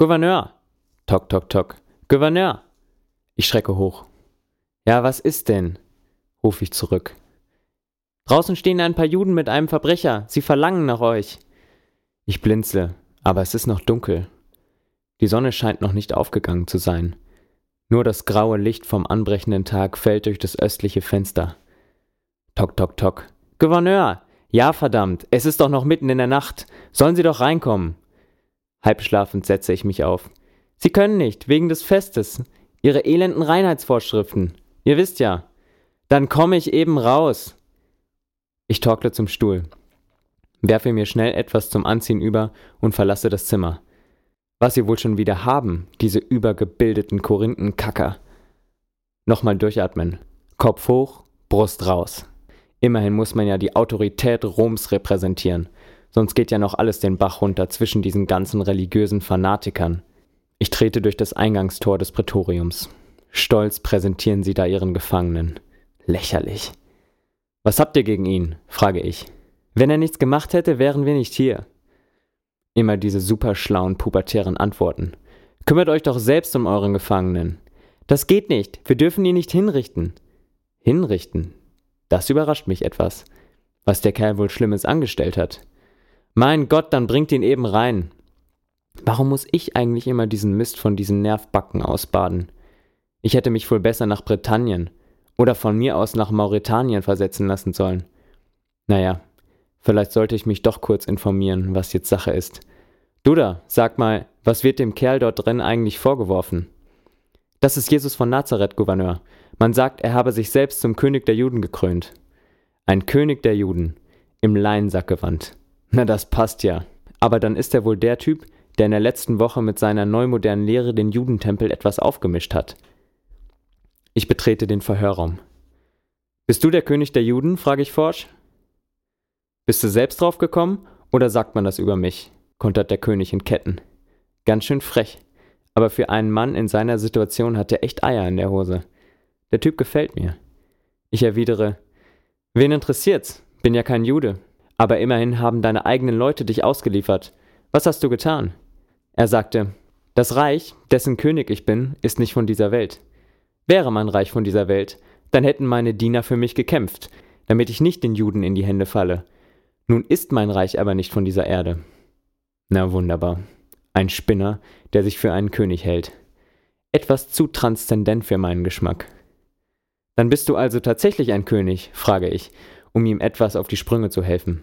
Gouverneur! Tok, tok, tok. Gouverneur! Ich schrecke hoch. Ja, was ist denn? rufe ich zurück. Draußen stehen ein paar Juden mit einem Verbrecher. Sie verlangen nach euch. Ich blinzle, aber es ist noch dunkel. Die Sonne scheint noch nicht aufgegangen zu sein. Nur das graue Licht vom anbrechenden Tag fällt durch das östliche Fenster. Tok, tok, tok. Gouverneur! Ja, verdammt, es ist doch noch mitten in der Nacht. Sollen Sie doch reinkommen. Halbschlafend setze ich mich auf. Sie können nicht, wegen des Festes. Ihre elenden Reinheitsvorschriften. Ihr wisst ja. Dann komme ich eben raus. Ich torkle zum Stuhl, werfe mir schnell etwas zum Anziehen über und verlasse das Zimmer. Was sie wohl schon wieder haben, diese übergebildeten Korinthenkacker. Nochmal durchatmen. Kopf hoch, Brust raus. Immerhin muss man ja die Autorität Roms repräsentieren, sonst geht ja noch alles den Bach runter zwischen diesen ganzen religiösen Fanatikern. Ich trete durch das Eingangstor des Prätoriums. Stolz präsentieren sie da ihren Gefangenen. Lächerlich. Was habt ihr gegen ihn? frage ich. Wenn er nichts gemacht hätte, wären wir nicht hier. Immer diese superschlauen pubertären Antworten. Kümmert euch doch selbst um euren Gefangenen. Das geht nicht. Wir dürfen ihn nicht hinrichten. Hinrichten? Das überrascht mich etwas. Was der Kerl wohl Schlimmes angestellt hat. Mein Gott, dann bringt ihn eben rein. Warum muss ich eigentlich immer diesen Mist von diesen Nervbacken ausbaden? Ich hätte mich wohl besser nach Britannien oder von mir aus nach Mauretanien versetzen lassen sollen. Naja, vielleicht sollte ich mich doch kurz informieren, was jetzt Sache ist. Duda, sag mal, was wird dem Kerl dort drin eigentlich vorgeworfen? Das ist Jesus von Nazareth, Gouverneur. Man sagt, er habe sich selbst zum König der Juden gekrönt. Ein König der Juden. Im Leinsackgewand. Na, das passt ja. Aber dann ist er wohl der Typ, der in der letzten Woche mit seiner neumodernen Lehre den Judentempel etwas aufgemischt hat. Ich betrete den Verhörraum. Bist du der König der Juden? frage ich forsch. Bist du selbst drauf gekommen oder sagt man das über mich? kontert der König in Ketten. Ganz schön frech. Aber für einen Mann in seiner Situation hat er echt Eier in der Hose. Der Typ gefällt mir. Ich erwidere, wen interessiert's? Bin ja kein Jude. Aber immerhin haben deine eigenen Leute dich ausgeliefert. Was hast du getan? Er sagte, das Reich, dessen König ich bin, ist nicht von dieser Welt. Wäre mein Reich von dieser Welt, dann hätten meine Diener für mich gekämpft, damit ich nicht den Juden in die Hände falle. Nun ist mein Reich aber nicht von dieser Erde. Na wunderbar. Ein Spinner, der sich für einen König hält. Etwas zu transzendent für meinen Geschmack. Dann bist du also tatsächlich ein König, frage ich, um ihm etwas auf die Sprünge zu helfen.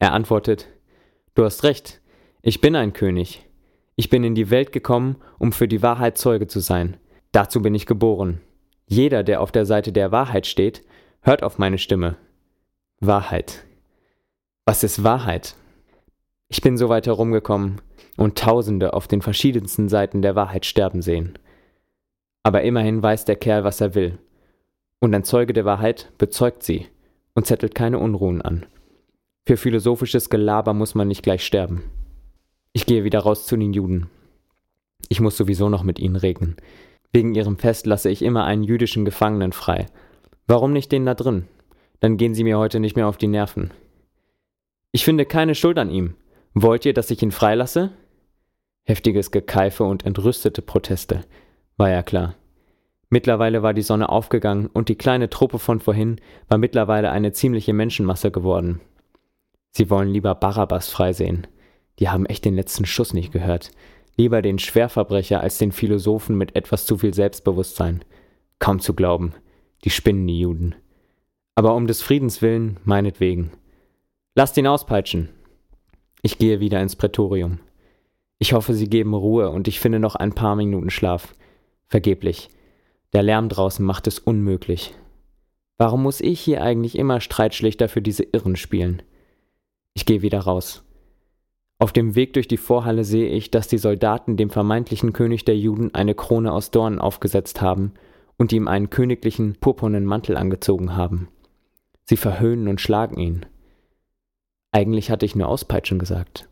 Er antwortet, Du hast recht, ich bin ein König. Ich bin in die Welt gekommen, um für die Wahrheit Zeuge zu sein. Dazu bin ich geboren. Jeder, der auf der Seite der Wahrheit steht, hört auf meine Stimme. Wahrheit. Was ist Wahrheit? Ich bin so weit herumgekommen und Tausende auf den verschiedensten Seiten der Wahrheit sterben sehen. Aber immerhin weiß der Kerl, was er will. Und ein Zeuge der Wahrheit bezeugt sie und zettelt keine Unruhen an. Für philosophisches Gelaber muss man nicht gleich sterben. Ich gehe wieder raus zu den Juden. Ich muss sowieso noch mit ihnen reden. Wegen ihrem Fest lasse ich immer einen jüdischen Gefangenen frei. Warum nicht den da drin? Dann gehen sie mir heute nicht mehr auf die Nerven. Ich finde keine Schuld an ihm. Wollt ihr, dass ich ihn freilasse? Heftiges Gekeife und entrüstete Proteste. War ja klar. Mittlerweile war die Sonne aufgegangen und die kleine Truppe von vorhin war mittlerweile eine ziemliche Menschenmasse geworden. Sie wollen lieber Barabbas freisehen. Die haben echt den letzten Schuss nicht gehört. Lieber den Schwerverbrecher als den Philosophen mit etwas zu viel Selbstbewusstsein. Kaum zu glauben. Die spinnen die Juden. Aber um des Friedens willen, meinetwegen. Lasst ihn auspeitschen. Ich gehe wieder ins Prätorium. Ich hoffe, sie geben Ruhe und ich finde noch ein paar Minuten Schlaf. Vergeblich. Der Lärm draußen macht es unmöglich. Warum muss ich hier eigentlich immer Streitschlichter für diese Irren spielen? Ich gehe wieder raus. Auf dem Weg durch die Vorhalle sehe ich, dass die Soldaten dem vermeintlichen König der Juden eine Krone aus Dornen aufgesetzt haben und ihm einen königlichen purpurnen Mantel angezogen haben. Sie verhöhnen und schlagen ihn. Eigentlich hatte ich nur auspeitschen gesagt.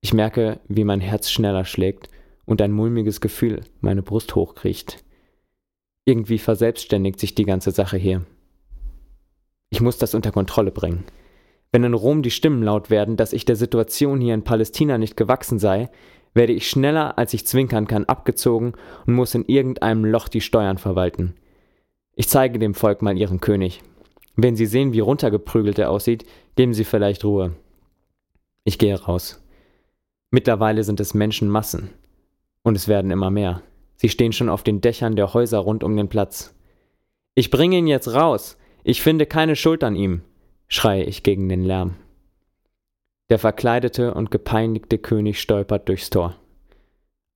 Ich merke, wie mein Herz schneller schlägt und ein mulmiges Gefühl meine Brust hochkriecht. Irgendwie verselbstständigt sich die ganze Sache hier. Ich muss das unter Kontrolle bringen. Wenn in Rom die Stimmen laut werden, dass ich der Situation hier in Palästina nicht gewachsen sei, werde ich schneller, als ich zwinkern kann, abgezogen und muss in irgendeinem Loch die Steuern verwalten. Ich zeige dem Volk mal ihren König. Wenn sie sehen, wie runtergeprügelt er aussieht, geben sie vielleicht Ruhe. Ich gehe raus. Mittlerweile sind es Menschenmassen. Und es werden immer mehr. Sie stehen schon auf den Dächern der Häuser rund um den Platz. Ich bringe ihn jetzt raus. Ich finde keine Schuld an ihm, schreie ich gegen den Lärm. Der verkleidete und gepeinigte König stolpert durchs Tor.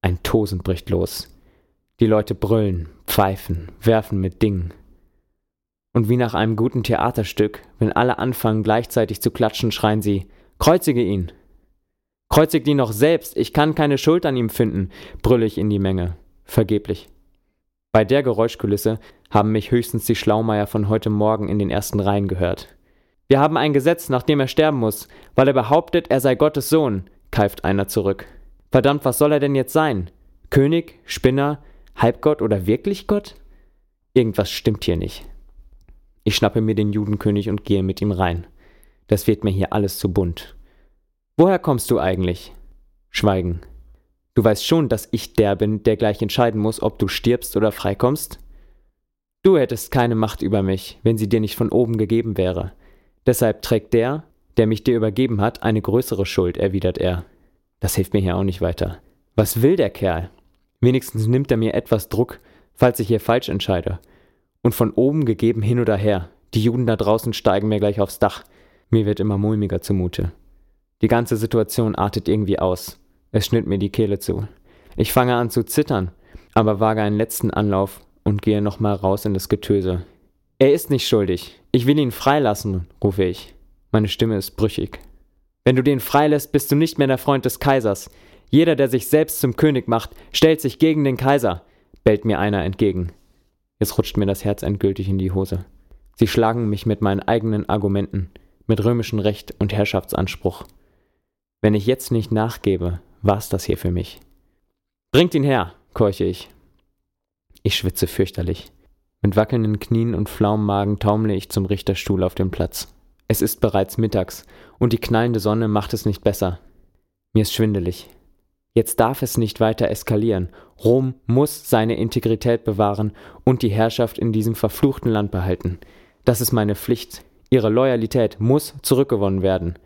Ein Tosen bricht los. Die Leute brüllen, pfeifen, werfen mit Dingen. Und wie nach einem guten Theaterstück, wenn alle anfangen gleichzeitig zu klatschen, schreien sie Kreuzige ihn. Kreuzigt ihn noch selbst, ich kann keine Schuld an ihm finden, brülle ich in die Menge. Vergeblich. Bei der Geräuschkulisse haben mich höchstens die Schlaumeier von heute Morgen in den ersten Reihen gehört. Wir haben ein Gesetz, nach dem er sterben muss, weil er behauptet, er sei Gottes Sohn, keift einer zurück. Verdammt, was soll er denn jetzt sein? König, Spinner, Halbgott oder wirklich Gott? Irgendwas stimmt hier nicht. Ich schnappe mir den Judenkönig und gehe mit ihm rein. Das wird mir hier alles zu bunt. Woher kommst du eigentlich? Schweigen. Du weißt schon, dass ich der bin, der gleich entscheiden muss, ob du stirbst oder freikommst? Du hättest keine Macht über mich, wenn sie dir nicht von oben gegeben wäre. Deshalb trägt der, der mich dir übergeben hat, eine größere Schuld, erwidert er. Das hilft mir hier auch nicht weiter. Was will der Kerl? Wenigstens nimmt er mir etwas Druck, falls ich hier falsch entscheide. Und von oben gegeben hin oder her. Die Juden da draußen steigen mir gleich aufs Dach. Mir wird immer mulmiger zumute. Die ganze Situation artet irgendwie aus. Es schnitt mir die Kehle zu. Ich fange an zu zittern, aber wage einen letzten Anlauf und gehe nochmal raus in das Getöse. Er ist nicht schuldig. Ich will ihn freilassen, rufe ich. Meine Stimme ist brüchig. Wenn du den freilässt, bist du nicht mehr der Freund des Kaisers. Jeder, der sich selbst zum König macht, stellt sich gegen den Kaiser, bellt mir einer entgegen. Jetzt rutscht mir das Herz endgültig in die Hose. Sie schlagen mich mit meinen eigenen Argumenten, mit römischem Recht und Herrschaftsanspruch. Wenn ich jetzt nicht nachgebe, war's das hier für mich. Bringt ihn her, keuche ich. Ich schwitze fürchterlich. Mit wackelnden Knien und flauem Magen taumle ich zum Richterstuhl auf dem Platz. Es ist bereits mittags und die knallende Sonne macht es nicht besser. Mir ist schwindelig. Jetzt darf es nicht weiter eskalieren. Rom muss seine Integrität bewahren und die Herrschaft in diesem verfluchten Land behalten. Das ist meine Pflicht. Ihre Loyalität muss zurückgewonnen werden.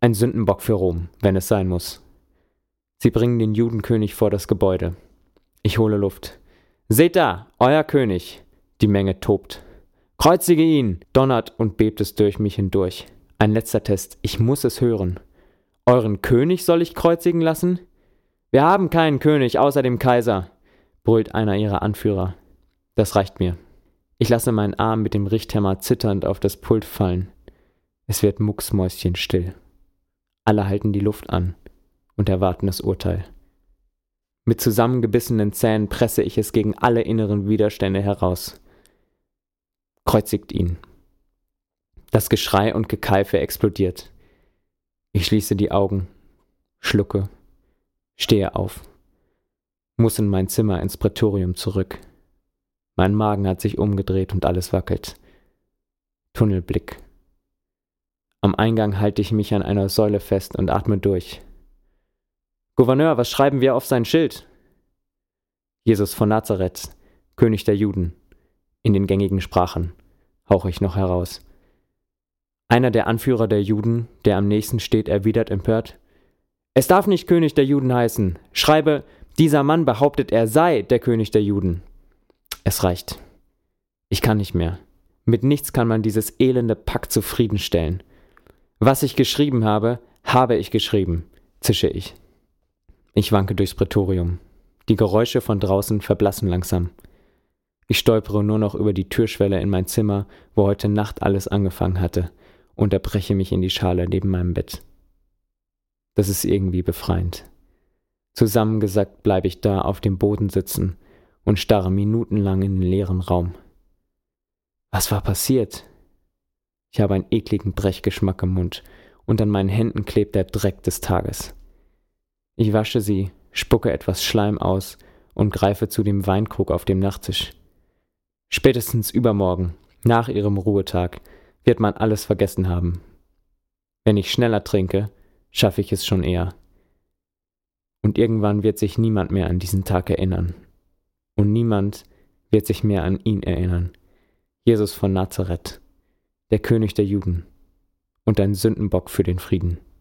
Ein Sündenbock für Rom, wenn es sein muss. Sie bringen den Judenkönig vor das Gebäude. Ich hole Luft. Seht da, euer König. Die Menge tobt. Kreuzige ihn! donnert und bebt es durch mich hindurch. Ein letzter Test. Ich muss es hören. Euren König soll ich kreuzigen lassen? Wir haben keinen König außer dem Kaiser, brüllt einer ihrer Anführer. Das reicht mir. Ich lasse meinen Arm mit dem Richthammer zitternd auf das Pult fallen. Es wird mucksmäuschenstill. Alle halten die Luft an und erwarten das Urteil. Mit zusammengebissenen Zähnen presse ich es gegen alle inneren Widerstände heraus kreuzigt ihn. Das Geschrei und Gekeife explodiert. Ich schließe die Augen, schlucke, stehe auf, muss in mein Zimmer ins Prätorium zurück. Mein Magen hat sich umgedreht und alles wackelt. Tunnelblick. Am Eingang halte ich mich an einer Säule fest und atme durch. Gouverneur, was schreiben wir auf sein Schild? Jesus von Nazareth, König der Juden in den gängigen Sprachen, hauche ich noch heraus. Einer der Anführer der Juden, der am nächsten steht, erwidert empört Es darf nicht König der Juden heißen. Schreibe, dieser Mann behauptet, er sei der König der Juden. Es reicht. Ich kann nicht mehr. Mit nichts kann man dieses elende Pack zufriedenstellen. Was ich geschrieben habe, habe ich geschrieben, zische ich. Ich wanke durchs Prätorium. Die Geräusche von draußen verblassen langsam. Ich stolpere nur noch über die Türschwelle in mein Zimmer, wo heute Nacht alles angefangen hatte, und erbreche mich in die Schale neben meinem Bett. Das ist irgendwie befreiend. Zusammengesackt bleibe ich da auf dem Boden sitzen und starre minutenlang in den leeren Raum. Was war passiert? Ich habe einen ekligen Brechgeschmack im Mund und an meinen Händen klebt der Dreck des Tages. Ich wasche sie, spucke etwas Schleim aus und greife zu dem Weinkrug auf dem Nachttisch. Spätestens übermorgen, nach ihrem Ruhetag, wird man alles vergessen haben. Wenn ich schneller trinke, schaffe ich es schon eher. Und irgendwann wird sich niemand mehr an diesen Tag erinnern. Und niemand wird sich mehr an ihn erinnern. Jesus von Nazareth, der König der Juden und ein Sündenbock für den Frieden.